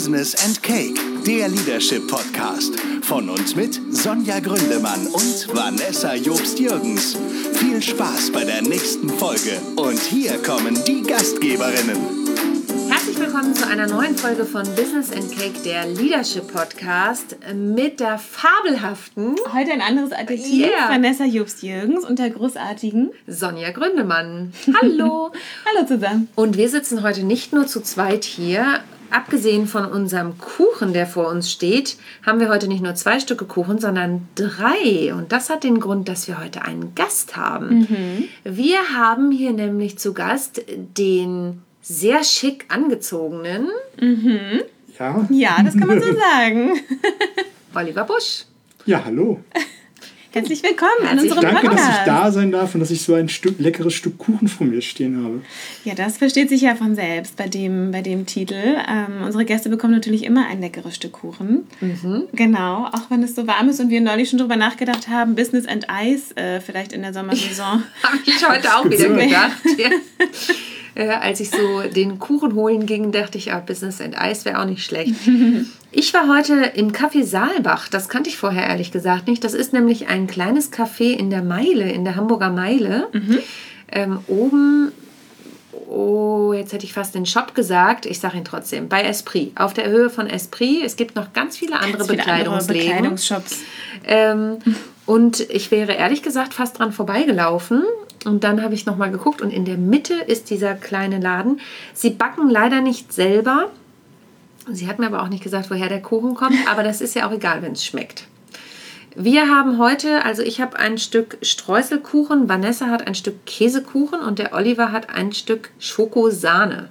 Business and Cake, der Leadership Podcast. Von uns mit Sonja Gründemann und Vanessa Jobst-Jürgens. Viel Spaß bei der nächsten Folge. Und hier kommen die Gastgeberinnen. Herzlich willkommen zu einer neuen Folge von Business and Cake, der Leadership Podcast mit der fabelhaften Heute ein anderes Adjektiv. Yeah. Vanessa Jobst-Jürgens und der großartigen. Sonja Gründemann. Hallo. Hallo zusammen. Und wir sitzen heute nicht nur zu zweit hier. Abgesehen von unserem Kuchen, der vor uns steht, haben wir heute nicht nur zwei Stücke Kuchen, sondern drei. Und das hat den Grund, dass wir heute einen Gast haben. Wir haben hier nämlich zu Gast den sehr schick angezogenen Ja. Ja, das kann man so sagen. Oliver Busch. Ja, hallo. Herzlich willkommen Herzlich in unserem Danke, dass Podcast. ich da sein darf und dass ich so ein Stück leckeres Stück Kuchen vor mir stehen habe. Ja, das versteht sich ja von selbst bei dem, bei dem Titel. Ähm, unsere Gäste bekommen natürlich immer ein leckeres Stück Kuchen. Genau, auch wenn es so warm ist und wir neulich schon drüber nachgedacht haben, Business and Ice äh, vielleicht in der Sommersaison. Habe ich heute auch wieder gedacht. Ja. Äh, als ich so den Kuchen holen ging, dachte ich, ah, Business and Ice wäre auch nicht schlecht. Ich war heute im Café Saalbach. Das kannte ich vorher ehrlich gesagt nicht. Das ist nämlich ein kleines Café in der Meile, in der Hamburger Meile. Ähm, oben, oh, jetzt hätte ich fast den Shop gesagt. Ich sage ihn trotzdem. Bei Esprit. Auf der Höhe von Esprit. Es gibt noch ganz viele andere Viele andere Bekleidungsläden. Bekleidungsshops. Ähm, und ich wäre ehrlich gesagt fast dran vorbeigelaufen. Und dann habe ich nochmal geguckt und in der Mitte ist dieser kleine Laden. Sie backen leider nicht selber. Sie hat mir aber auch nicht gesagt, woher der Kuchen kommt, aber das ist ja auch egal, wenn es schmeckt. Wir haben heute, also ich habe ein Stück Streuselkuchen, Vanessa hat ein Stück Käsekuchen und der Oliver hat ein Stück Schokosahne.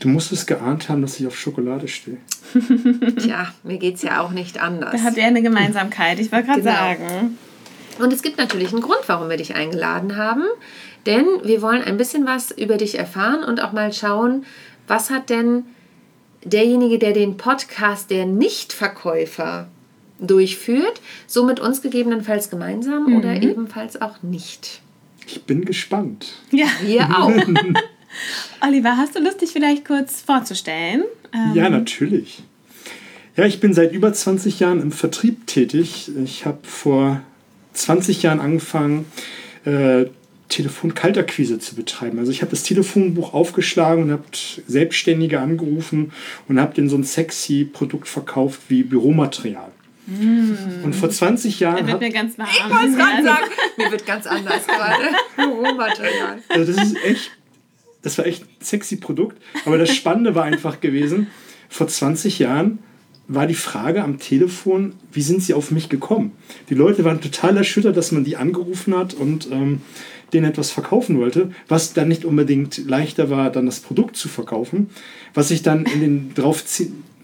Du musst es geahnt haben, dass ich auf Schokolade stehe. Tja, mir geht es ja auch nicht anders. Da habt ihr eine Gemeinsamkeit. Ich wollte gerade Genau. sagen. Und es gibt natürlich einen Grund, warum wir dich eingeladen haben. Denn wir wollen ein bisschen was über dich erfahren und auch mal schauen, was hat denn derjenige, der den Podcast der Nichtverkäufer durchführt, so mit uns gegebenenfalls gemeinsam oder ebenfalls auch nicht. Ich bin gespannt. Ja. Wir auch. Oliver, hast du Lust, dich vielleicht kurz vorzustellen? Ähm, Ja, natürlich. Ja, ich bin seit über 20 Jahren im Vertrieb tätig. Ich habe vor 20 Jahren angefangen, äh, Telefon-Kaltakquise zu betreiben. Also ich habe das Telefonbuch aufgeschlagen und habe Selbstständige angerufen und habe denen so ein sexy Produkt verkauft wie Büromaterial. Und vor 20 Da Jahren wird habe mir ganz warm. Ich wollte gerade sagen, mir wird ganz anders gerade. Rohmaterial. Also das ist echt, das war echt ein sexy Produkt. Aber das Spannende war einfach gewesen, vor 20 Jahren war die Frage am Telefon, wie sind sie auf mich gekommen? Die Leute waren total erschüttert, dass man die angerufen hat und ähm, denen etwas verkaufen wollte, was dann nicht unbedingt leichter war, dann das Produkt zu verkaufen, was sich dann in den drauf,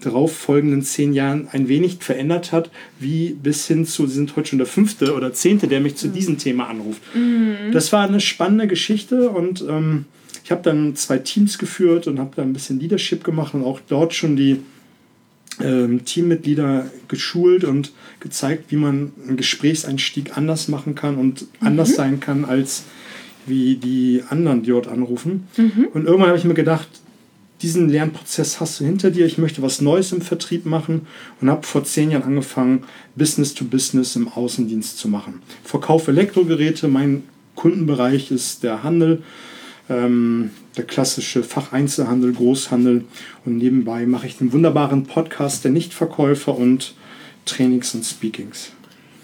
darauf folgenden zehn Jahren ein wenig verändert hat, wie bis hin zu, sie sind heute schon der fünfte oder zehnte, der mich zu diesem Thema anruft. Das war eine spannende Geschichte und ähm, ich habe dann zwei Teams geführt und habe da ein bisschen Leadership gemacht und auch dort schon die Teammitglieder geschult und gezeigt, wie man einen Gesprächseinstieg anders machen kann und anders sein kann als wie die anderen, die dort anrufen. Und irgendwann habe ich mir gedacht, diesen Lernprozess hast du hinter dir. Ich möchte was Neues im Vertrieb machen und habe vor zehn Jahren angefangen, Business to Business im Außendienst zu machen. Verkauf Elektrogeräte, mein Kundenbereich ist der Handel, ähm, der klassische Facheinzelhandel, Großhandel und nebenbei mache ich den wunderbaren Podcast der Nichtverkäufer und Trainings und Speakings.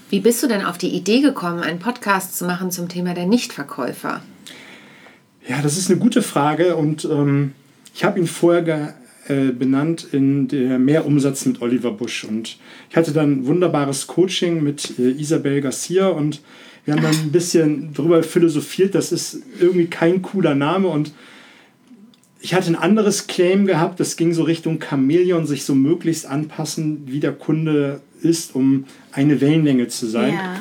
Wie bist du denn auf die Idee gekommen, einen Podcast zu machen zum Thema der Nichtverkäufer? Ja, das ist eine gute Frage und ähm, ich habe ihn vorher äh, benannt in der Mehrumsatz mit Oliver Busch und ich hatte dann wunderbares Coaching mit äh, Isabel Garcia und wir haben dann ein bisschen darüber philosophiert, das ist irgendwie kein cooler Name und ich hatte ein anderes Claim gehabt, das ging so Richtung Chamäleon, sich so möglichst anpassen, wie der Kunde ist, um eine Wellenlänge zu sein. Ja.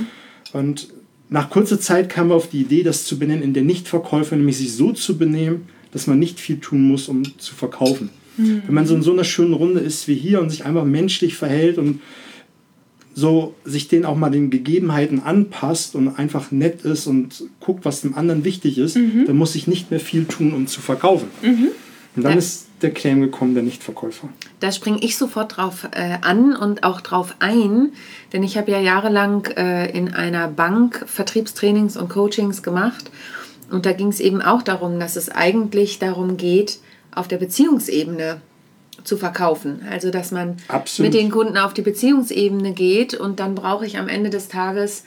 Und nach kurzer Zeit kamen wir auf die Idee, das zu benennen in der Nichtverkäufer, nämlich sich so zu benehmen, dass man nicht viel tun muss, um zu verkaufen. Wenn man so in so einer schönen Runde ist wie hier und sich einfach menschlich verhält und so sich den auch mal den Gegebenheiten anpasst und einfach nett ist und guckt, was dem anderen wichtig ist, dann muss ich nicht mehr viel tun, um zu verkaufen. Und dann Ja. ist der Claim gekommen, der Nichtverkäufer. da springe ich sofort drauf äh, an und auch drauf ein, denn ich habe ja jahrelang äh, in einer Bank Vertriebstrainings und Coachings gemacht und da ging es eben auch darum, dass es eigentlich darum geht, auf der Beziehungsebene zu verkaufen. Also dass man Absolut. mit den Kunden auf die Beziehungsebene geht und dann brauche ich am Ende des Tages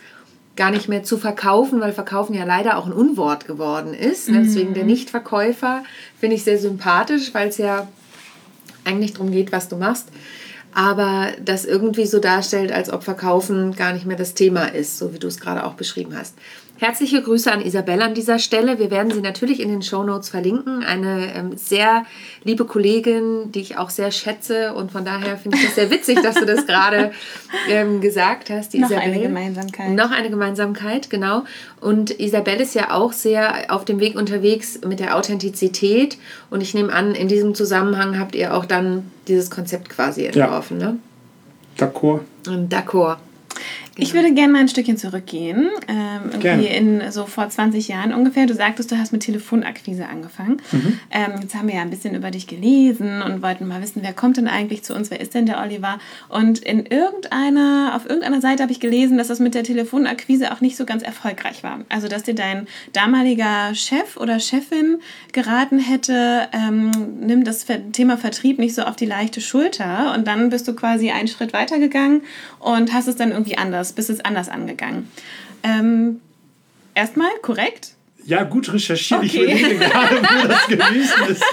gar nicht mehr zu verkaufen, weil Verkaufen ja leider auch ein Unwort geworden ist. Mhm. Deswegen der Nichtverkäufer finde ich sehr sympathisch, weil es ja eigentlich darum geht, was du machst. Aber das irgendwie so darstellt, als ob Verkaufen gar nicht mehr das Thema ist, so wie du es gerade auch beschrieben hast. Herzliche Grüße an Isabelle an dieser Stelle. Wir werden sie natürlich in den Show Notes verlinken. Eine ähm, sehr liebe Kollegin, die ich auch sehr schätze. Und von daher finde ich das sehr witzig, dass du das gerade ähm, gesagt hast. Die noch Isabelle. eine Gemeinsamkeit. Noch eine Gemeinsamkeit, genau. Und Isabelle ist ja auch sehr auf dem Weg unterwegs mit der Authentizität. Und ich nehme an, in diesem Zusammenhang habt ihr auch dann dieses Konzept quasi entworfen. Ja. Ne? D'accord. D'accord. Ich genau. würde gerne mal ein Stückchen zurückgehen. Ähm, irgendwie in so vor 20 Jahren ungefähr. Du sagtest, du hast mit Telefonakquise angefangen. Mhm. Ähm, jetzt haben wir ja ein bisschen über dich gelesen und wollten mal wissen, wer kommt denn eigentlich zu uns? Wer ist denn der Oliver? Und in irgendeiner, auf irgendeiner Seite habe ich gelesen, dass das mit der Telefonakquise auch nicht so ganz erfolgreich war. Also, dass dir dein damaliger Chef oder Chefin geraten hätte, ähm, nimm das Thema Vertrieb nicht so auf die leichte Schulter. Und dann bist du quasi einen Schritt weitergegangen und hast es dann irgendwie anders anders, bist es anders angegangen. Ähm, erstmal korrekt? Ja, gut recherchiert. Okay. Ich überlege gerade, wo das gewesen ist.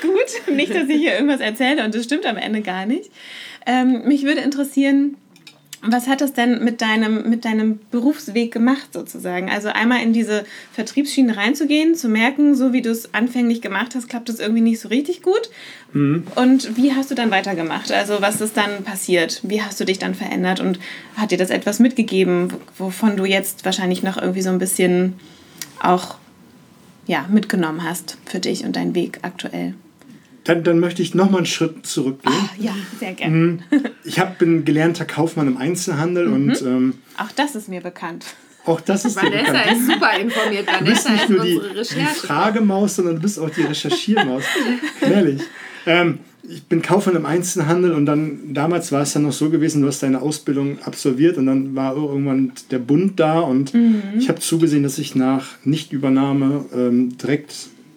gut, nicht, dass ich hier irgendwas erzähle und das stimmt am Ende gar nicht. Ähm, mich würde interessieren, was hat das denn mit deinem, mit deinem Berufsweg gemacht, sozusagen? Also einmal in diese Vertriebsschiene reinzugehen, zu merken, so wie du es anfänglich gemacht hast, klappt es irgendwie nicht so richtig gut. Mhm. Und wie hast du dann weitergemacht? Also was ist dann passiert? Wie hast du dich dann verändert? Und hat dir das etwas mitgegeben, wovon du jetzt wahrscheinlich noch irgendwie so ein bisschen auch ja, mitgenommen hast für dich und deinen Weg aktuell? Dann, dann möchte ich noch mal einen Schritt zurückgehen. Ah, ja, sehr gerne. Mhm. Ich hab, bin gelernter Kaufmann im Einzelhandel mhm. und ähm, auch das ist mir bekannt. Auch das ist Vanessa dir bekannt. ist super informiert. Vanessa du bist nicht nur die, die Fragemaus, sondern du bist auch die Recherchiermaus. Ehrlich. Ähm, ich bin Kaufmann im Einzelhandel und dann, damals war es ja noch so gewesen, du hast deine Ausbildung absolviert und dann war irgendwann der Bund da und mhm. ich habe zugesehen, dass ich nach Nichtübernahme ähm, direkt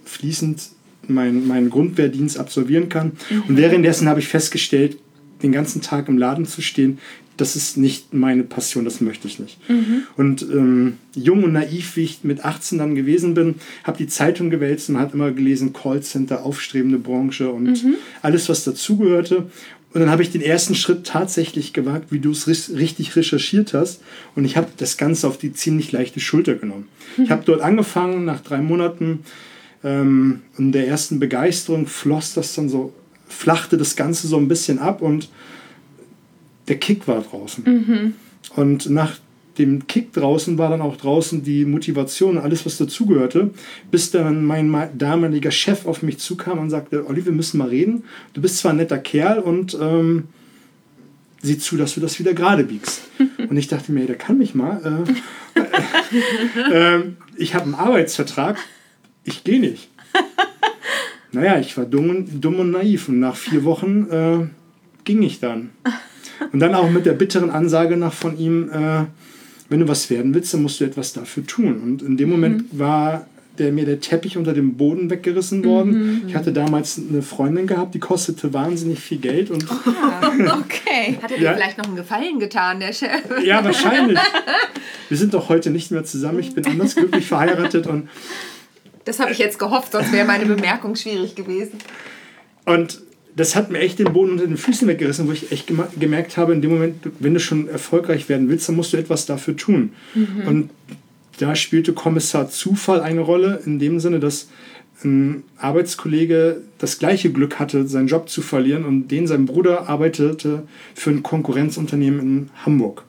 fließend meinen mein Grundwehrdienst absolvieren kann. Mhm. Und währenddessen habe ich festgestellt, den ganzen Tag im Laden zu stehen, das ist nicht meine Passion, das möchte ich nicht. Mhm. Und ähm, jung und naiv, wie ich mit 18 dann gewesen bin, habe die Zeitung gewälzt und hat immer gelesen, Callcenter, aufstrebende Branche und mhm. alles, was dazugehörte. Und dann habe ich den ersten Schritt tatsächlich gewagt, wie du es richtig recherchiert hast. Und ich habe das Ganze auf die ziemlich leichte Schulter genommen. Mhm. Ich habe dort angefangen, nach drei Monaten ähm, in der ersten Begeisterung floss das dann so, flachte das Ganze so ein bisschen ab und der Kick war draußen. Mhm. Und nach dem Kick draußen war dann auch draußen die Motivation, alles was dazugehörte, bis dann mein damaliger Chef auf mich zukam und sagte, Olli, wir müssen mal reden. Du bist zwar ein netter Kerl und ähm, sieh zu, dass du das wieder gerade biegst. und ich dachte mir, der kann mich mal. Äh, äh, äh, ich habe einen Arbeitsvertrag ich gehe nicht. naja, ich war dumm und, dumm und naiv und nach vier Wochen äh, ging ich dann. Und dann auch mit der bitteren Ansage nach von ihm, äh, wenn du was werden willst, dann musst du etwas dafür tun. Und in dem Moment mhm. war der, mir der Teppich unter dem Boden weggerissen worden. Mhm. Ich hatte damals eine Freundin gehabt, die kostete wahnsinnig viel Geld. Und oh, okay. Hat er dir ja. vielleicht noch einen Gefallen getan, der Chef? Ja, wahrscheinlich. Wir sind doch heute nicht mehr zusammen. Ich bin anders glücklich verheiratet und das habe ich jetzt gehofft, sonst wäre meine Bemerkung schwierig gewesen. Und das hat mir echt den Boden unter den Füßen weggerissen, wo ich echt gemerkt habe, in dem Moment, wenn du schon erfolgreich werden willst, dann musst du etwas dafür tun. Mhm. Und da spielte Kommissar Zufall eine Rolle, in dem Sinne, dass ein Arbeitskollege das gleiche Glück hatte, seinen Job zu verlieren und den sein Bruder arbeitete für ein Konkurrenzunternehmen in Hamburg.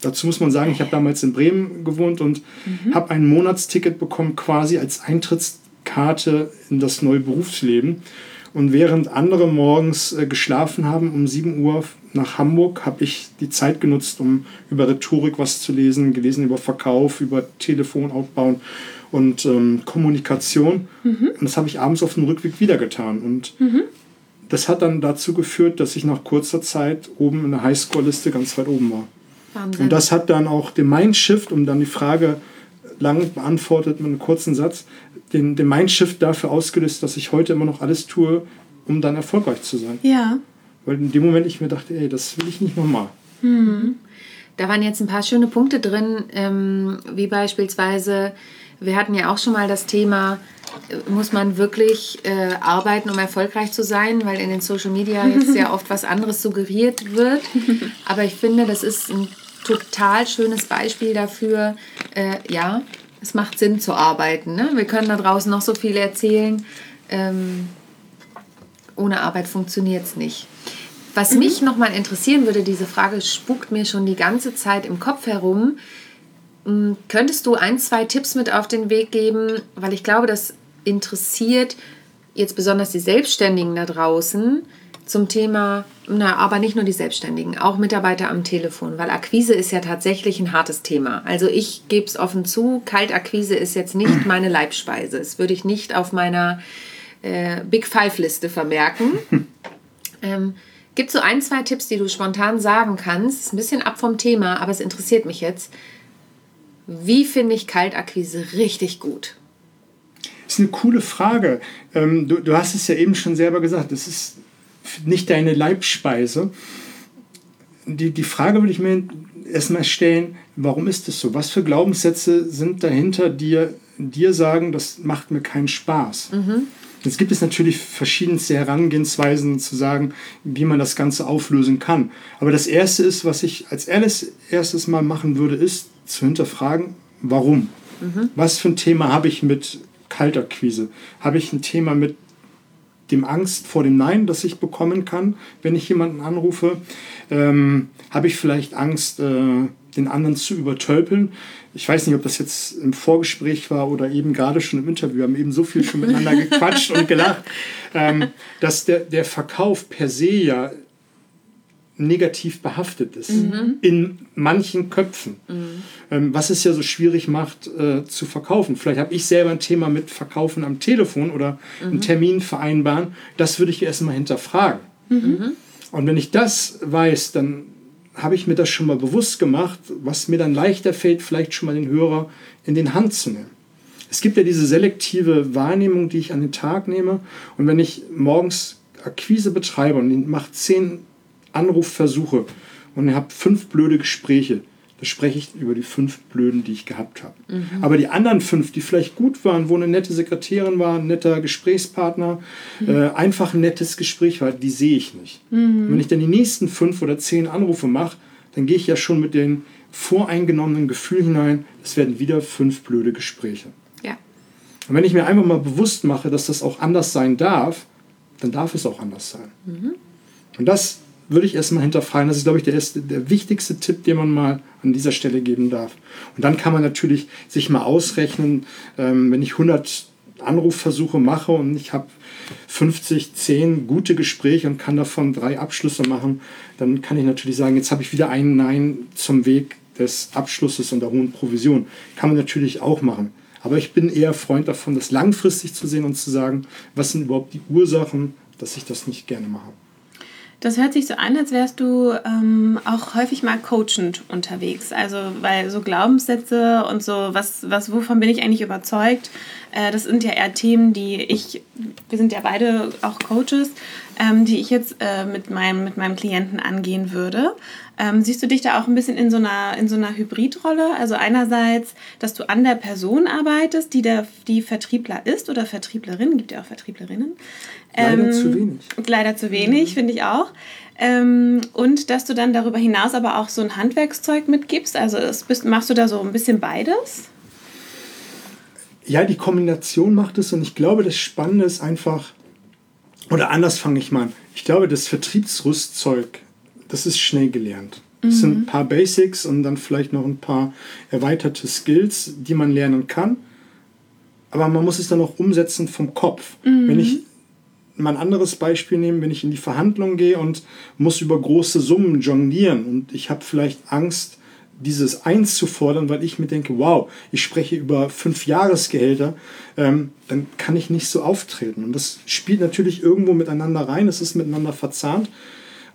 Dazu muss man sagen, ich habe damals in Bremen gewohnt und mhm. habe ein Monatsticket bekommen, quasi als Eintrittskarte in das neue Berufsleben. Und während andere morgens äh, geschlafen haben um 7 Uhr nach Hamburg, habe ich die Zeit genutzt, um über Rhetorik was zu lesen, gelesen über Verkauf, über Telefon aufbauen und ähm, Kommunikation. Mhm. Und das habe ich abends auf dem Rückweg wieder getan. Und mhm. das hat dann dazu geführt, dass ich nach kurzer Zeit oben in der Highscore-Liste ganz weit oben war. Wahnsinn. Und das hat dann auch den Mindshift, um dann die Frage lang beantwortet mit einem kurzen Satz, den, den Mindshift dafür ausgelöst, dass ich heute immer noch alles tue, um dann erfolgreich zu sein. Ja. Weil in dem Moment ich mir dachte, ey, das will ich nicht nochmal. Hm. Da waren jetzt ein paar schöne Punkte drin, ähm, wie beispielsweise, wir hatten ja auch schon mal das Thema, äh, muss man wirklich äh, arbeiten, um erfolgreich zu sein, weil in den Social Media jetzt sehr oft was anderes suggeriert wird. Aber ich finde, das ist ein total schönes Beispiel dafür, äh, ja, es macht Sinn zu arbeiten. Ne? Wir können da draußen noch so viel erzählen. Ähm, ohne Arbeit funktioniert es nicht. Was mhm. mich nochmal interessieren würde, diese Frage spukt mir schon die ganze Zeit im Kopf herum. Hm, könntest du ein, zwei Tipps mit auf den Weg geben? Weil ich glaube, das interessiert jetzt besonders die Selbstständigen da draußen zum Thema, na, aber nicht nur die Selbstständigen, auch Mitarbeiter am Telefon, weil Akquise ist ja tatsächlich ein hartes Thema. Also ich gebe es offen zu, Kaltakquise ist jetzt nicht meine Leibspeise. Das würde ich nicht auf meiner äh, Big Five-Liste vermerken. ähm, Gibt es so ein, zwei Tipps, die du spontan sagen kannst? Ist ein bisschen ab vom Thema, aber es interessiert mich jetzt. Wie finde ich Kaltakquise richtig gut? Das ist eine coole Frage. Ähm, du, du hast es ja eben schon selber gesagt, das ist nicht deine Leibspeise. Die, die Frage würde ich mir erstmal stellen, warum ist das so? Was für Glaubenssätze sind dahinter, die dir sagen, das macht mir keinen Spaß? Mhm. Jetzt gibt es natürlich verschiedenste Herangehensweisen zu sagen, wie man das Ganze auflösen kann. Aber das Erste ist, was ich als erstes mal machen würde, ist zu hinterfragen, warum? Mhm. Was für ein Thema habe ich mit Kaltakquise? Habe ich ein Thema mit dem Angst vor dem Nein, das ich bekommen kann, wenn ich jemanden anrufe? Ähm, habe ich vielleicht Angst, äh, den anderen zu übertölpeln? Ich weiß nicht, ob das jetzt im Vorgespräch war oder eben gerade schon im Interview. Wir haben eben so viel schon miteinander gequatscht und gelacht, ähm, dass der, der Verkauf per se ja negativ behaftet ist. Mhm. In manchen Köpfen. Mhm. Ähm, was es ja so schwierig macht äh, zu verkaufen. Vielleicht habe ich selber ein Thema mit Verkaufen am Telefon oder mhm. einen Termin vereinbaren. Das würde ich erstmal hinterfragen. Mhm. Und wenn ich das weiß, dann habe ich mir das schon mal bewusst gemacht, was mir dann leichter fällt, vielleicht schon mal den Hörer in den Hand zu nehmen. Es gibt ja diese selektive Wahrnehmung, die ich an den Tag nehme. Und wenn ich morgens Akquise betreibe und mache zehn Anrufversuche und habe fünf blöde Gespräche, da spreche ich über die fünf blöden, die ich gehabt habe. Mhm. Aber die anderen fünf, die vielleicht gut waren, wo eine nette Sekretärin war, ein netter Gesprächspartner, mhm. äh, einfach ein nettes Gespräch war, die sehe ich nicht. Mhm. Wenn ich dann die nächsten fünf oder zehn Anrufe mache, dann gehe ich ja schon mit dem voreingenommenen Gefühl hinein, es werden wieder fünf blöde Gespräche. Ja. Und wenn ich mir einfach mal bewusst mache, dass das auch anders sein darf, dann darf es auch anders sein. Mhm. Und das würde ich erstmal hinterfragen. Das ist, glaube ich, der, erste, der wichtigste Tipp, den man mal an dieser Stelle geben darf. Und dann kann man natürlich sich mal ausrechnen, ähm, wenn ich 100 Anrufversuche mache und ich habe 50, 10 gute Gespräche und kann davon drei Abschlüsse machen, dann kann ich natürlich sagen, jetzt habe ich wieder ein Nein zum Weg des Abschlusses und der hohen Provision. Kann man natürlich auch machen. Aber ich bin eher Freund davon, das langfristig zu sehen und zu sagen, was sind überhaupt die Ursachen, dass ich das nicht gerne mache. Das hört sich so an, als wärst du ähm, auch häufig mal coachend unterwegs. Also, weil so Glaubenssätze und so, was, was, wovon bin ich eigentlich überzeugt, äh, das sind ja eher Themen, die ich, wir sind ja beide auch Coaches, ähm, die ich jetzt äh, mit, meinem, mit meinem Klienten angehen würde. Ähm, siehst du dich da auch ein bisschen in so einer, in so einer Hybridrolle? Also einerseits, dass du an der Person arbeitest, die der, die Vertriebler ist oder Vertrieblerin, gibt ja auch Vertrieblerinnen. Leider ähm, zu wenig. Leider zu wenig, mhm. finde ich auch. Ähm, und dass du dann darüber hinaus aber auch so ein Handwerkszeug mitgibst. Also bist, machst du da so ein bisschen beides? Ja, die Kombination macht es und ich glaube, das Spannende ist einfach, oder anders fange ich mal an. Ich glaube, das Vertriebsrüstzeug das ist schnell gelernt. Es mhm. sind ein paar Basics und dann vielleicht noch ein paar erweiterte Skills, die man lernen kann. Aber man muss es dann auch umsetzen vom Kopf. Mhm. Wenn ich mal ein anderes Beispiel nehme, wenn ich in die Verhandlung gehe und muss über große Summen jonglieren und ich habe vielleicht Angst, dieses Eins zu fordern, weil ich mir denke, wow, ich spreche über fünf Jahresgehälter, ähm, dann kann ich nicht so auftreten. Und das spielt natürlich irgendwo miteinander rein, es ist miteinander verzahnt.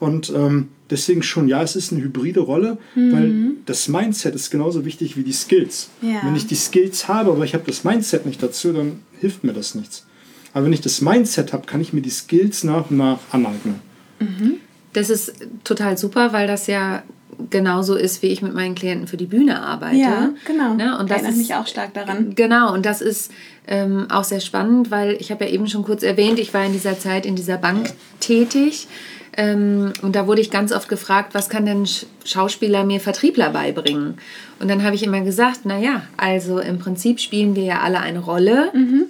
Und ähm, deswegen schon, ja, es ist eine hybride Rolle, mhm. weil das Mindset ist genauso wichtig wie die Skills. Ja. Wenn ich die Skills habe, aber ich habe das Mindset nicht dazu, dann hilft mir das nichts. Aber wenn ich das Mindset habe, kann ich mir die Skills nach und nach aneignen. Mhm. Das ist total super, weil das ja genauso ist, wie ich mit meinen Klienten für die Bühne arbeite. Ja, genau. Ne? Und das Erinnert ist, mich auch stark daran. Genau, und das ist ähm, auch sehr spannend, weil ich habe ja eben schon kurz erwähnt, ich war in dieser Zeit in dieser Bank tätig. Ähm, und da wurde ich ganz oft gefragt, was kann denn Schauspieler mir Vertriebler beibringen? Und dann habe ich immer gesagt, naja, also im Prinzip spielen wir ja alle eine Rolle mhm.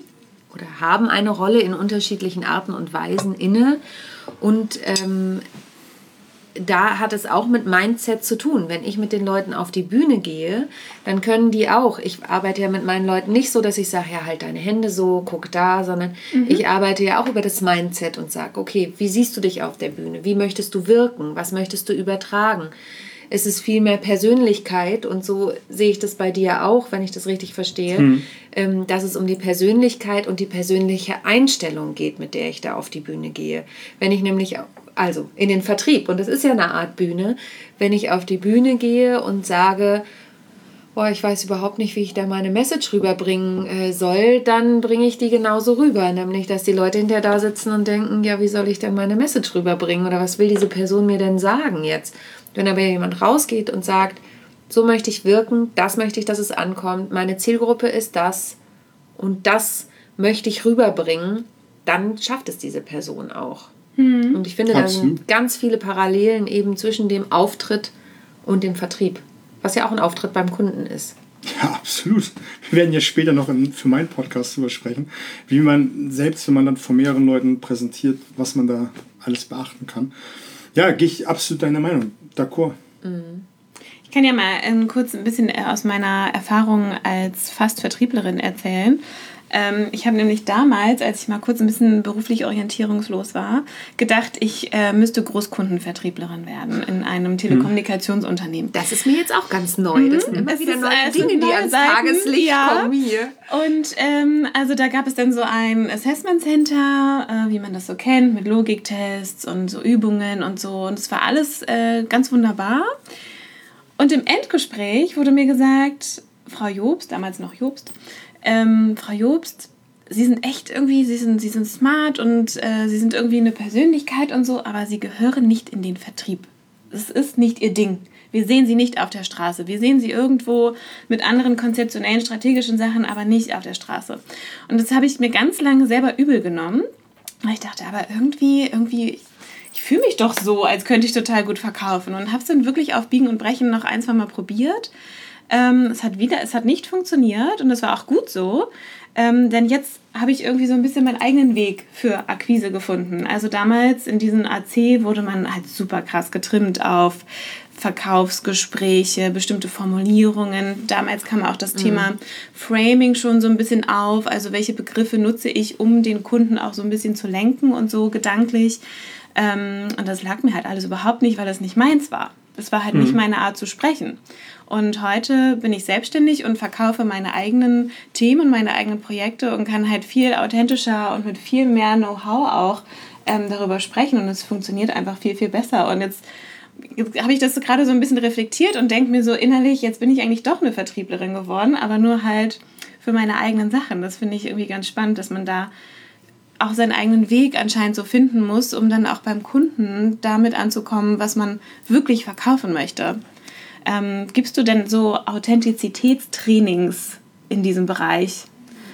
oder haben eine Rolle in unterschiedlichen Arten und Weisen inne. Und ähm, da hat es auch mit Mindset zu tun. Wenn ich mit den Leuten auf die Bühne gehe, dann können die auch. Ich arbeite ja mit meinen Leuten nicht so, dass ich sage, ja, halt deine Hände so, guck da, sondern mhm. ich arbeite ja auch über das Mindset und sage, okay, wie siehst du dich auf der Bühne? Wie möchtest du wirken? Was möchtest du übertragen? Es ist viel mehr Persönlichkeit und so sehe ich das bei dir auch, wenn ich das richtig verstehe, mhm. ähm, dass es um die Persönlichkeit und die persönliche Einstellung geht, mit der ich da auf die Bühne gehe. Wenn ich nämlich also in den Vertrieb, und das ist ja eine Art Bühne, wenn ich auf die Bühne gehe und sage, boah, ich weiß überhaupt nicht, wie ich da meine Message rüberbringen äh, soll, dann bringe ich die genauso rüber. Nämlich, dass die Leute hinterher da sitzen und denken, ja, wie soll ich denn meine Message rüberbringen oder was will diese Person mir denn sagen jetzt? Wenn aber jemand rausgeht und sagt, so möchte ich wirken, das möchte ich, dass es ankommt, meine Zielgruppe ist das und das möchte ich rüberbringen, dann schafft es diese Person auch. Mhm. Und ich finde, da sind ganz viele Parallelen eben zwischen dem Auftritt und dem Vertrieb, was ja auch ein Auftritt beim Kunden ist. Ja, absolut. Wir werden ja später noch in, für meinen Podcast darüber sprechen, wie man selbst, wenn man dann vor mehreren Leuten präsentiert, was man da alles beachten kann. Ja, gehe ich absolut deiner Meinung. D'accord. Mhm. Ich kann ja mal ähm, kurz ein bisschen äh, aus meiner Erfahrung als fast Vertrieblerin erzählen. Ähm, ich habe nämlich damals, als ich mal kurz ein bisschen beruflich orientierungslos war, gedacht, ich äh, müsste Großkundenvertrieblerin werden in einem Telekommunikationsunternehmen. Das ist mir jetzt auch ganz neu. Das sind mhm. immer das wieder neue Dinge, die ans Seiten, Tageslicht ja. kommen hier. Und ähm, also da gab es dann so ein Assessment Center, äh, wie man das so kennt, mit Logiktests und so Übungen und so. Und es war alles äh, ganz wunderbar. Und im Endgespräch wurde mir gesagt, Frau Jobst, damals noch Jobst, ähm, Frau Jobst, Sie sind echt irgendwie, Sie sind, Sie sind smart und äh, Sie sind irgendwie eine Persönlichkeit und so, aber Sie gehören nicht in den Vertrieb. Es ist nicht Ihr Ding. Wir sehen sie nicht auf der Straße. Wir sehen sie irgendwo mit anderen konzeptionellen, strategischen Sachen, aber nicht auf der Straße. Und das habe ich mir ganz lange selber übel genommen. Weil ich dachte, aber irgendwie, irgendwie, ich fühle mich doch so, als könnte ich total gut verkaufen. Und habe es dann wirklich auf Biegen und Brechen noch ein, zwei Mal probiert. Ähm, es hat wieder, es hat nicht funktioniert und das war auch gut so. Ähm, denn jetzt habe ich irgendwie so ein bisschen meinen eigenen Weg für Akquise gefunden. Also damals in diesem AC wurde man halt super krass getrimmt auf Verkaufsgespräche, bestimmte Formulierungen. Damals kam auch das mhm. Thema Framing schon so ein bisschen auf. Also welche Begriffe nutze ich, um den Kunden auch so ein bisschen zu lenken und so gedanklich. Ähm, und das lag mir halt alles überhaupt nicht, weil das nicht meins war. Das war halt mhm. nicht meine Art zu sprechen. Und heute bin ich selbstständig und verkaufe meine eigenen Themen, meine eigenen Projekte und kann halt viel authentischer und mit viel mehr Know-how auch ähm, darüber sprechen. Und es funktioniert einfach viel, viel besser. Und jetzt habe ich das gerade so ein bisschen reflektiert und denke mir so innerlich, jetzt bin ich eigentlich doch eine Vertrieblerin geworden, aber nur halt für meine eigenen Sachen. Das finde ich irgendwie ganz spannend, dass man da auch seinen eigenen Weg anscheinend so finden muss, um dann auch beim Kunden damit anzukommen, was man wirklich verkaufen möchte. Ähm, gibst du denn so Authentizitätstrainings in diesem Bereich?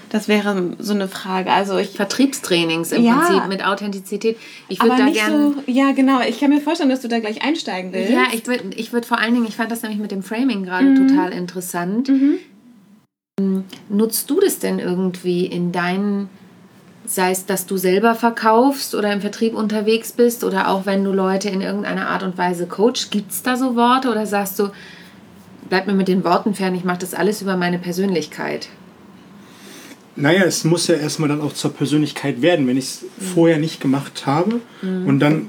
Das wäre so eine Frage. Also ich, Vertriebstrainings im ja, Prinzip mit Authentizität. Ich würde da gerne. So, ja, genau. Ich kann mir vorstellen, dass du da gleich einsteigen willst. Ja, ich würde ich würd vor allen Dingen, ich fand das nämlich mit dem Framing gerade mhm. total interessant. Mhm. Nutzt du das denn irgendwie in deinen sei es, dass du selber verkaufst oder im Vertrieb unterwegs bist oder auch wenn du Leute in irgendeiner Art und Weise coachst, gibt es da so Worte oder sagst du, bleib mir mit den Worten fern, ich mache das alles über meine Persönlichkeit? Naja, es muss ja erstmal dann auch zur Persönlichkeit werden, wenn ich es mhm. vorher nicht gemacht habe mhm. und dann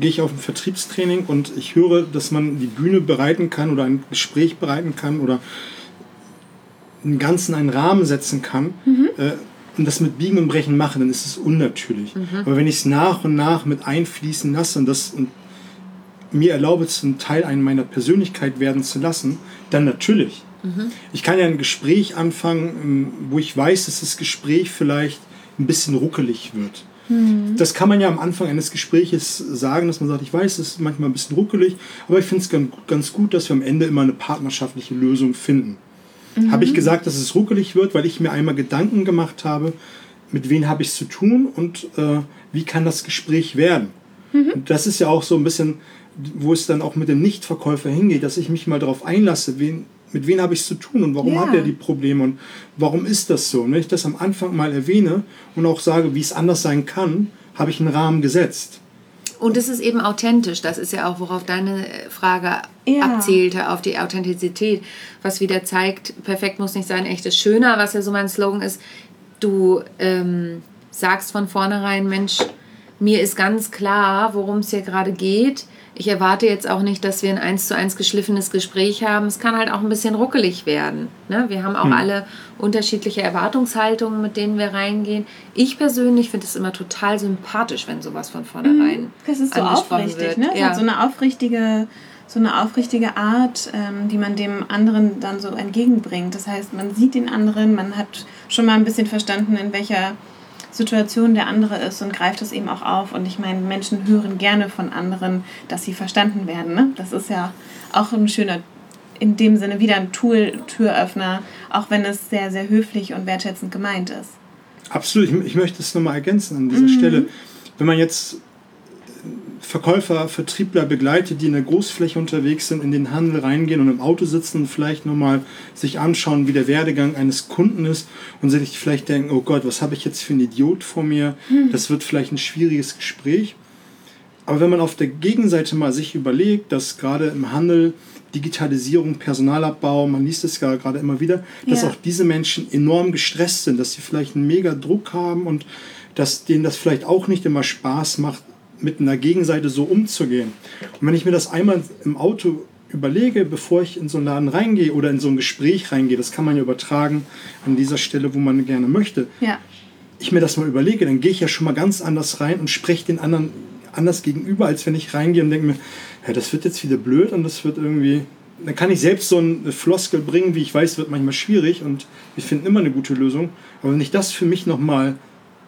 gehe ich auf ein Vertriebstraining und ich höre, dass man die Bühne bereiten kann oder ein Gespräch bereiten kann oder einen ganzen einen Rahmen setzen kann äh, und das mit Biegen und Brechen mache, dann ist es unnatürlich. Aber wenn ich es nach und nach mit einfließen lasse und das und mir erlaube, zum Teil einen meiner Persönlichkeit werden zu lassen, dann natürlich. Ich kann ja ein Gespräch anfangen, ähm, wo ich weiß, dass das Gespräch vielleicht ein bisschen ruckelig wird. Das kann man ja am Anfang eines Gespräches sagen, dass man sagt, ich weiß, es ist manchmal ein bisschen ruckelig, aber ich finde es ganz gut, dass wir am Ende immer eine partnerschaftliche Lösung finden. Habe ich gesagt, dass es ruckelig wird, weil ich mir einmal Gedanken gemacht habe, mit wem habe ich es zu tun und äh, wie kann das Gespräch werden. Und das ist ja auch so ein bisschen, wo es dann auch mit dem Nichtverkäufer hingeht, dass ich mich mal darauf einlasse, wen, mit wem habe ich es zu tun und warum Ja. hat er die Probleme und warum ist das so. Und wenn ich das am Anfang mal erwähne und auch sage, wie es anders sein kann, habe ich einen Rahmen gesetzt. Und es ist eben authentisch. Das ist ja auch, worauf deine Frage Ja. abzielte, auf die Authentizität. Was wieder zeigt, perfekt muss nicht sein, echt ist schöner, was ja so mein Slogan ist. Du ähm, sagst von vornherein, Mensch, mir ist ganz klar, worum es hier gerade geht. Ich erwarte jetzt auch nicht, dass wir ein eins zu eins geschliffenes Gespräch haben. Es kann halt auch ein bisschen ruckelig werden. Ne? Wir haben auch alle unterschiedliche Erwartungshaltungen, mit denen wir reingehen. Ich persönlich finde es immer total sympathisch, wenn sowas von vornherein Das ist so aufrichtig, wird. ne? Ja. so eine aufrichtige, so eine aufrichtige Art, ähm, die man dem anderen dann so entgegenbringt. Das heißt, man sieht den anderen, man hat schon mal ein bisschen verstanden, in welcher Situation der andere ist und greift es eben auch auf. Und ich meine, Menschen hören gerne von anderen, dass sie verstanden werden. Ne? Das ist ja auch ein schöner, in dem Sinne wieder ein Tool, Türöffner, auch wenn es sehr, sehr höflich und wertschätzend gemeint ist. Absolut, ich, ich möchte es nochmal ergänzen an dieser Stelle. Wenn man jetzt Verkäufer, Vertriebler begleitet, die in der Großfläche unterwegs sind, in den Handel reingehen und im Auto sitzen und vielleicht nochmal sich anschauen, wie der Werdegang eines Kunden ist und sich vielleicht denken, oh Gott, was habe ich jetzt für einen Idiot vor mir? Das wird vielleicht ein schwieriges Gespräch. Aber wenn man auf der Gegenseite mal sich überlegt, dass gerade im Handel Digitalisierung, Personalabbau, man liest es ja gerade immer wieder, dass Ja. auch diese Menschen enorm gestresst sind, dass sie vielleicht einen mega Druck haben und dass denen das vielleicht auch nicht immer Spaß macht, mit einer Gegenseite so umzugehen. Und wenn ich mir das einmal im Auto überlege, bevor ich in so einen Laden reingehe oder in so ein Gespräch reingehe, das kann man ja übertragen an dieser Stelle, wo man gerne möchte, Ja. ich mir das mal überlege, dann gehe ich ja schon mal ganz anders rein und spreche den anderen anders gegenüber, als wenn ich reingehe und denke mir, ja, das wird jetzt wieder blöd und das wird irgendwie. Dann kann ich selbst so eine Floskel bringen, wie ich weiß, wird manchmal schwierig und wir finden immer eine gute Lösung. Aber wenn ich das für mich nochmal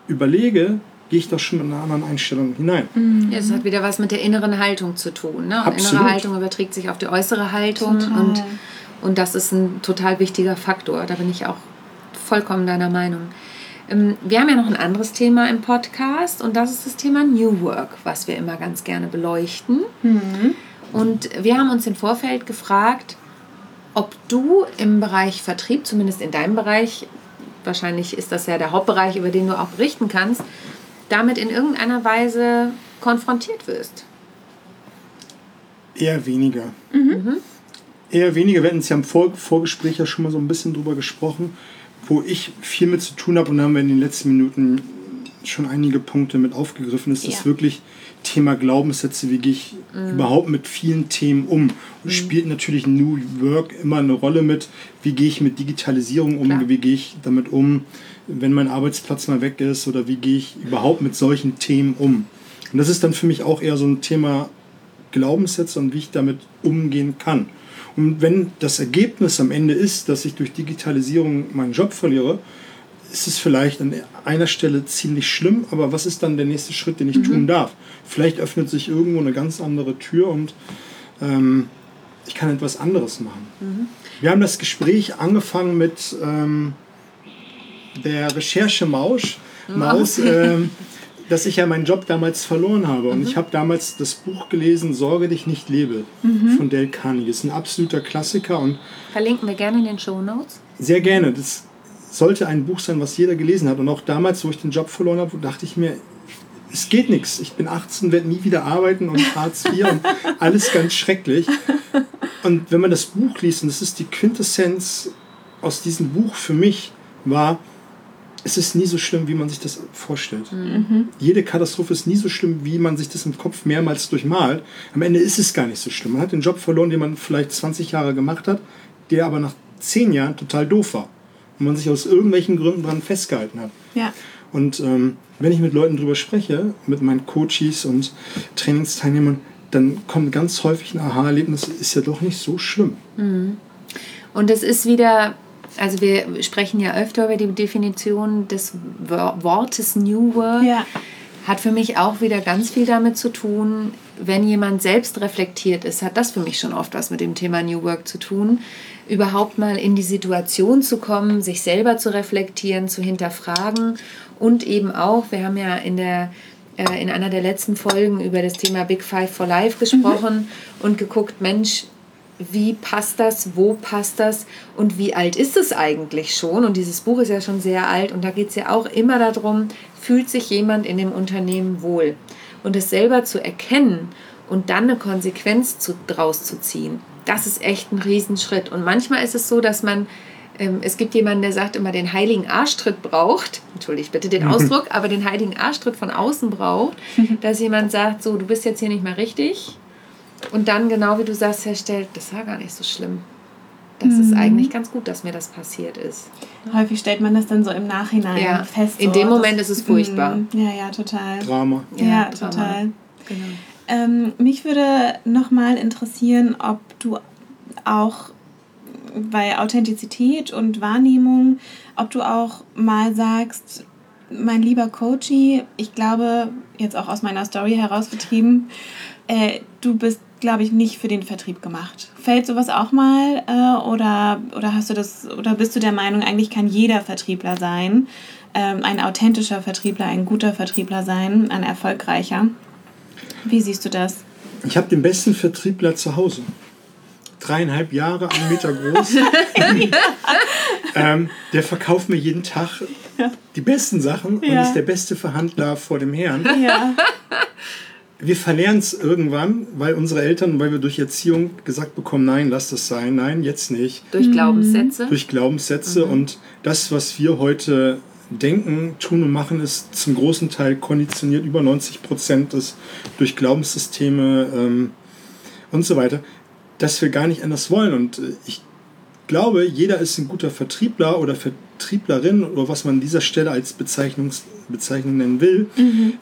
überlege, gehe ich doch schon mit einer anderen Einstellung hinein. Ja, es hat wieder was mit der inneren Haltung zu tun. Ne? Innere Haltung überträgt sich auf die äußere Haltung Total. und, und das ist ein total wichtiger Faktor. Da bin ich auch vollkommen deiner Meinung. Ähm, Wir haben ja noch ein anderes Thema im Podcast und das ist das Thema New Work, was wir immer ganz gerne beleuchten. Und wir haben uns im Vorfeld gefragt, ob du im Bereich Vertrieb, zumindest in deinem Bereich, wahrscheinlich ist das ja der Hauptbereich, über den du auch berichten kannst, damit in irgendeiner Weise konfrontiert wirst. Eher weniger. Eher weniger. Wir hatten es ja im Vor Vorgespräch ja schon mal so ein bisschen drüber gesprochen, wo ich viel mit zu tun habe und da haben wir in den letzten Minuten schon einige Punkte mit aufgegriffen, ist das Ja. wirklich Thema Glaubenssätze, wie gehe ich überhaupt mit vielen Themen um. Und spielt natürlich New Work immer eine Rolle mit, wie gehe ich mit Digitalisierung um, Klar. wie gehe ich damit um, wenn mein Arbeitsplatz mal weg ist oder wie gehe ich überhaupt mit solchen Themen um. Und das ist dann für mich auch eher so ein Thema Glaubenssätze und wie ich damit umgehen kann. Und wenn das Ergebnis am Ende ist, dass ich durch Digitalisierung meinen Job verliere, ist es vielleicht an einer Stelle ziemlich schlimm, aber was ist dann der nächste Schritt, den ich tun darf? Vielleicht öffnet sich irgendwo eine ganz andere Tür und ähm, ich kann etwas anderes machen. Wir haben das Gespräch angefangen mit ähm, der Recherche Maus, Maus ähm, dass ich ja meinen Job damals verloren habe. Und ich habe damals das Buch gelesen, Sorge dich nicht lebe, von Dale Carnegie. Das ist ein absoluter Klassiker und Verlinken wir gerne in den Show Notes. sehr gerne. Das sollte ein Buch sein, was jeder gelesen hat. Und auch damals, wo ich den Job verloren habe, dachte ich mir, es geht nichts. Ich bin 18, werde nie wieder arbeiten und Hartz IV und alles ganz schrecklich. Und wenn man das Buch liest, und das ist die Quintessenz aus diesem Buch für mich, war, es ist nie so schlimm, wie man sich das vorstellt. Jede Katastrophe ist nie so schlimm, wie man sich das im Kopf mehrmals durchmalt. Am Ende ist es gar nicht so schlimm. Man hat den Job verloren, den man vielleicht 20 Jahre gemacht hat, der aber nach 10 Jahren total doof war. Und man sich aus irgendwelchen Gründen dran festgehalten hat. Ja. Und ähm, wenn ich mit Leuten drüber spreche, mit meinen Coaches und Trainingsteilnehmern, dann kommt ganz häufig ein Aha-Erlebnis, ist ja doch nicht so schlimm. Und es ist wieder, also wir sprechen ja öfter über die Definition des Wor- Wortes New Work. Ja. Hat für mich auch wieder ganz viel damit zu tun, wenn jemand selbst reflektiert ist, hat das für mich schon oft was mit dem Thema New Work zu tun, überhaupt mal in die Situation zu kommen, sich selber zu reflektieren, zu hinterfragen und eben auch, wir haben ja in der äh, in einer der letzten Folgen über das Thema Big Five for Life gesprochen und geguckt, Mensch, wie passt das, wo passt das und wie alt ist es eigentlich schon? Und dieses Buch ist ja schon sehr alt und da geht es ja auch immer darum, fühlt sich jemand in dem Unternehmen wohl? Und es selber zu erkennen und dann eine Konsequenz zu, draus zu ziehen, das ist echt ein Riesenschritt. Und manchmal ist es so, dass man, ähm, es gibt jemanden, der sagt immer, den heiligen Arschtritt braucht, entschuldigt bitte den Ausdruck, aber den heiligen Arschtritt von außen braucht, dass jemand sagt, so, du bist jetzt hier nicht mehr richtig. Und dann, genau wie du sagst, feststellt, das war gar nicht so schlimm. Das ist eigentlich ganz gut, dass mir das passiert ist. Häufig stellt man das dann so im Nachhinein Ja, fest. in dem Moment das- ist es furchtbar. Mm, Ja, ja, total. Drama. Ja, Ja, Drama. total. Genau. Ähm, mich würde nochmal interessieren, ob du auch bei Authentizität und Wahrnehmung, ob du auch mal sagst, mein lieber Coachy, ich glaube, jetzt auch aus meiner Story herausgetrieben, äh, du bist, glaube ich, nicht für den Vertrieb gemacht. Fällt sowas auch mal äh, oder, oder hast du das oder bist du der Meinung, eigentlich kann jeder Vertriebler sein, ähm, ein authentischer Vertriebler, ein guter Vertriebler sein, ein erfolgreicher? Wie siehst du das? Ich habe den besten Vertriebler zu Hause. Dreieinhalb Jahre, ein Meter groß. ähm, der verkauft mir jeden Tag die besten Sachen und Ja. ist der beste Verhandler vor dem Herrn. Ja, Wir verlernen es irgendwann, weil unsere Eltern, weil wir durch Erziehung gesagt bekommen, nein, lass das sein, nein, jetzt nicht. Durch Glaubenssätze. Durch Glaubenssätze und das, was wir heute denken, tun und machen, ist zum großen Teil konditioniert. Über 90 Prozent ist durch Glaubenssysteme ähm, und so weiter, dass wir gar nicht anders wollen. Und äh, ich glaube, jeder ist ein guter Vertriebler oder Vertrieblerin oder was man an dieser Stelle als Bezeichnungs Bezeichnung nennen will.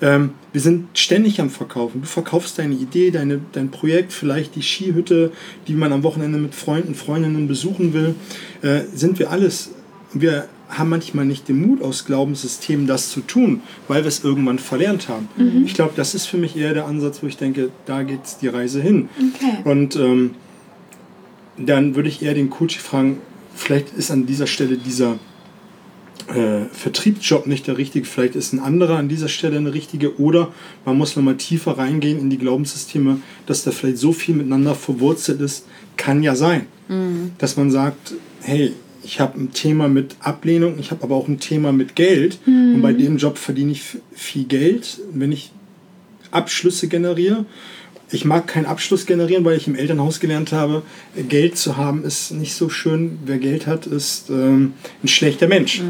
Ähm, wir sind ständig am Verkaufen. Du verkaufst deine Idee, deine, dein Projekt, vielleicht die Skihütte, die man am Wochenende mit Freunden, Freundinnen besuchen will. Äh, sind wir alles. Wir haben manchmal nicht den Mut aus Glaubenssystemen, das zu tun, weil wir es irgendwann verlernt haben. Ich glaube, das ist für mich eher der Ansatz, wo ich denke, da geht die Reise hin. okay. Und ähm, dann würde ich eher den Coach fragen, vielleicht ist an dieser Stelle dieser äh, Vertriebsjob nicht der richtige, vielleicht ist ein anderer an dieser Stelle eine richtige oder man muss nochmal tiefer reingehen in die Glaubenssysteme, dass da vielleicht so viel miteinander verwurzelt ist, kann ja sein. Dass man sagt, hey, ich habe ein Thema mit Ablehnung, ich habe aber auch ein Thema mit Geld und bei dem Job verdiene ich viel Geld, wenn ich Abschlüsse generiere. Ich mag keinen Abschluss generieren, weil ich im Elternhaus gelernt habe, Geld zu haben ist nicht so schön. Wer Geld hat, ist ähm, ein schlechter Mensch.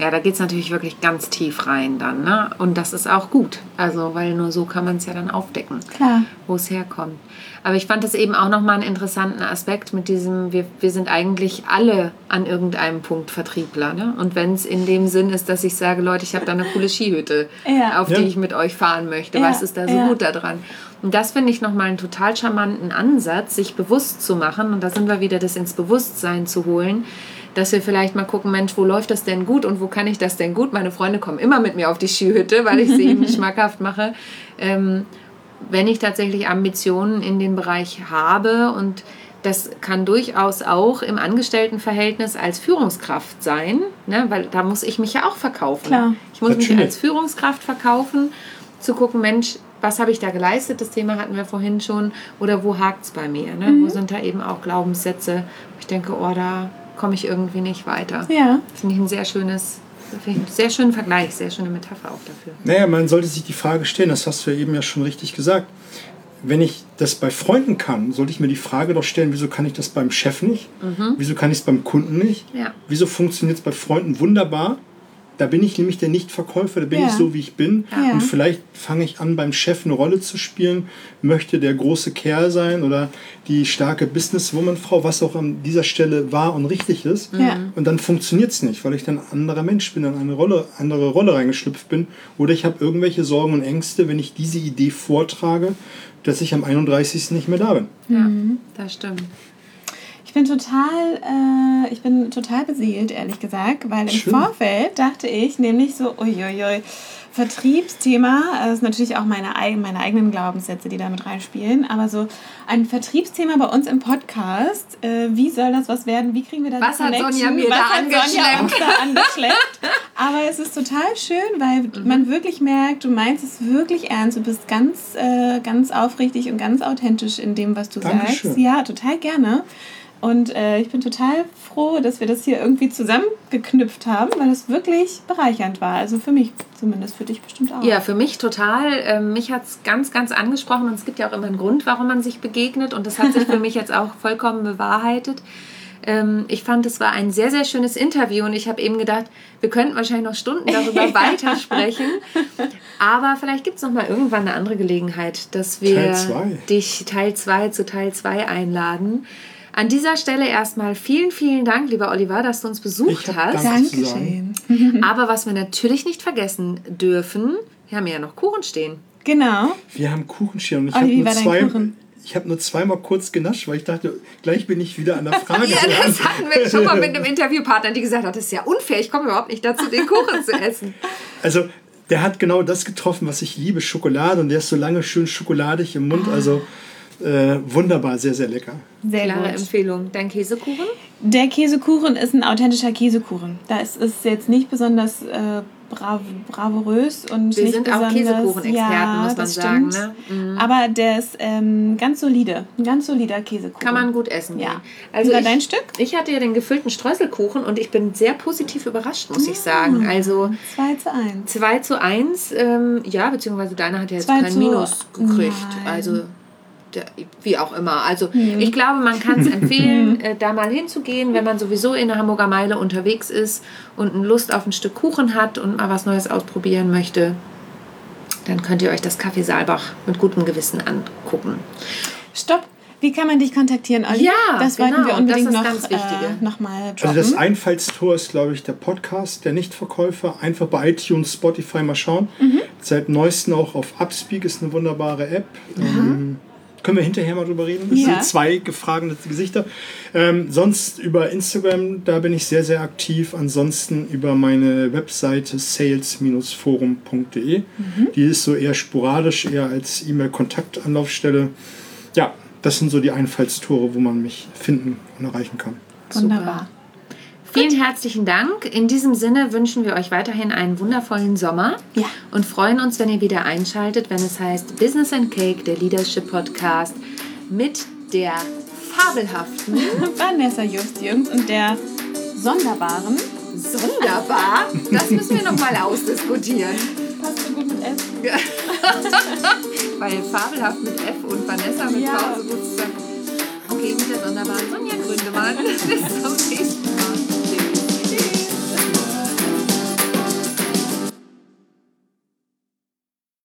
Ja, da geht es natürlich wirklich ganz tief rein dann. Ne? Und das ist auch gut. Also, weil nur so kann man es ja dann aufdecken, Klar. wo es herkommt. Aber ich fand das eben auch nochmal einen interessanten Aspekt mit diesem, wir, wir sind eigentlich alle an irgendeinem Punkt Vertriebler. Ne? Und wenn es in dem Sinn ist, dass ich sage, Leute, ich habe da eine coole Skihütte, Ja. auf Ja. die ich mit euch fahren möchte. Ja, Was ist da so ja. gut daran? Und das finde ich nochmal einen total charmanten Ansatz, sich bewusst zu machen. Und da sind wir wieder, das ins Bewusstsein zu holen, dass wir vielleicht mal gucken, Mensch, wo läuft das denn gut und wo kann ich das denn gut? Meine Freunde kommen immer mit mir auf die Skihütte, weil ich sie eben schmackhaft mache. Ähm, wenn ich tatsächlich Ambitionen in dem Bereich habe und das kann durchaus auch im Angestelltenverhältnis als Führungskraft sein, ne? weil da muss ich mich ja auch verkaufen. Klar. Ich muss mich Natürlich. als Führungskraft verkaufen, zu gucken, Mensch, was habe ich da geleistet? Das Thema hatten wir vorhin schon. Oder wo hakt es bei mir? Ne? Wo sind da eben auch Glaubenssätze, wo ich denke, oh, da komme ich irgendwie nicht weiter. Ja. Finde ich ein sehr schönes, finde ich einen sehr schönen Vergleich, sehr schöne Metapher auch dafür. Naja, man sollte sich die Frage stellen, das hast du ja eben ja schon richtig gesagt. Wenn ich das bei Freunden kann, sollte ich mir die Frage doch stellen, wieso kann ich das beim Chef nicht? Wieso kann ich es beim Kunden nicht? Ja. Wieso funktioniert es bei Freunden wunderbar, Da bin ich nämlich der Nichtverkäufer, da bin Ja. ich so, wie ich bin. Ja. Und vielleicht fange ich an, beim Chef eine Rolle zu spielen, möchte der große Kerl sein oder die starke Businesswoman-Frau, was auch an dieser Stelle wahr und richtig ist. Ja. Und dann funktioniert es nicht, weil ich dann ein anderer Mensch bin, in eine Rolle, andere Rolle reingeschlüpft bin. Oder ich habe irgendwelche Sorgen und Ängste, wenn ich diese Idee vortrage, dass ich am 31. nicht mehr da bin. Ja, das stimmt. Ich bin total, äh, ich bin total beseelt, ehrlich gesagt, weil im Schön. Vorfeld dachte ich nämlich so, uiuiui, Vertriebsthema, das ist natürlich auch meine, meine eigenen Glaubenssätze, die da mit reinspielen, aber so ein Vertriebsthema bei uns im Podcast, äh, wie soll das was werden, wie kriegen wir da Was die hat Connection? Sonja mir was da hat Sonja angeschleppt? uns da angeschleppt? Aber es ist total schön, weil man wirklich merkt, du meinst es wirklich ernst, du bist ganz, äh, ganz aufrichtig und ganz authentisch in dem, was du Dankeschön. sagst. Ja, total gerne. Und äh, ich bin total froh, dass wir das hier irgendwie zusammengeknüpft haben, weil es wirklich bereichernd war. Also für mich zumindest, für dich bestimmt auch. Ja, für mich total. Ähm, mich hat es ganz, ganz angesprochen und es gibt ja auch immer einen Grund, warum man sich begegnet und das hat sich für mich jetzt auch vollkommen bewahrheitet. Ähm, ich fand, es war ein sehr, sehr schönes Interview und ich habe eben gedacht, wir könnten wahrscheinlich noch Stunden darüber weitersprechen. Aber vielleicht gibt es noch mal irgendwann eine andere Gelegenheit, dass wir Teil dich Teil 2 zu Teil 2 einladen. An dieser Stelle erstmal vielen, vielen Dank, lieber Oliver, dass du uns besucht Ich hast. Dank. Dankeschön. Aber was wir natürlich nicht vergessen dürfen, wir haben ja noch Kuchen stehen. Genau. Wir haben Kuchenschirm. Ich Olli, habe wie nur, zwei, Kuchen? ich hab nur zweimal kurz genascht, weil ich dachte, gleich bin ich wieder an der Frage. Ja, das hatten wir schon mal mit einem Interviewpartner, die gesagt hat, das ist ja unfair, ich komme überhaupt nicht dazu, den Kuchen zu essen. Also, der hat genau das getroffen, was ich liebe, Schokolade. Und der ist so lange schön schokoladig im Mund. Also, äh, wunderbar, sehr, sehr lecker. Sehr Klare gut. Empfehlung. Dein Käsekuchen? Der Käsekuchen ist ein authentischer Käsekuchen. Da ist es jetzt nicht besonders äh, brav, bravourös und Wir nicht sind auch besonders, Käsekuchenexperten, ja, muss man sagen, stimmt. ne? Aber der ist ähm, ganz solide. Ein ganz solider Käsekuchen. Kann man gut essen. Ja. gehen. Also ich, dein Stück? Ich hatte ja den gefüllten Streuselkuchen und ich bin sehr positiv überrascht, muss Mm. ich sagen. Also 2 zu 1. 2 zu 1, ähm, ja, beziehungsweise deiner hat ja jetzt kein Minus gekriegt. Nein. Also wie auch immer. Also ich glaube, man kann es empfehlen, äh, da mal hinzugehen, wenn man sowieso in der Hamburger Meile unterwegs ist und Lust auf ein Stück Kuchen hat und mal was Neues ausprobieren möchte. Dann könnt ihr euch das Café Saalbach mit gutem Gewissen angucken. Stopp. Wie kann man dich kontaktieren, Olli? Ja, das wollten genau, wir unbedingt das ist noch, ganz Wichtige. äh, noch mal droppen. Also, das Einfallstor ist, glaube ich, der Podcast, der Nichtverkäufer. Einfach bei iTunes, Spotify mal schauen. Seit neuestem auch auf Upspeak ist eine wunderbare App. Ähm, können wir hinterher mal drüber reden? Es Ja. sind zwei gefragene Gesichter. Ähm, sonst über Instagram, da bin ich sehr, sehr aktiv. Ansonsten über meine Webseite sales-forum.de. Die ist so eher sporadisch, eher als E-Mail-Kontaktanlaufstelle. Ja, das sind so die Einfallstore, wo man mich finden und erreichen kann. Wunderbar. Vielen herzlichen Dank. In diesem Sinne wünschen wir euch weiterhin einen wundervollen Sommer Ja. und freuen uns, wenn ihr wieder einschaltet, wenn es heißt Business and Cake, der Leadership Podcast mit der fabelhaften, Vanessa Just-Jürgens und der sonderbaren. sonderbar, das müssen wir nochmal ausdiskutieren, Passt so gut mit S. weil fabelhaft mit F und Vanessa mit Ja. V so gut zusammen. Okay, mit der sonderbaren Sonja Gründemann. Bis zum nächsten Mal.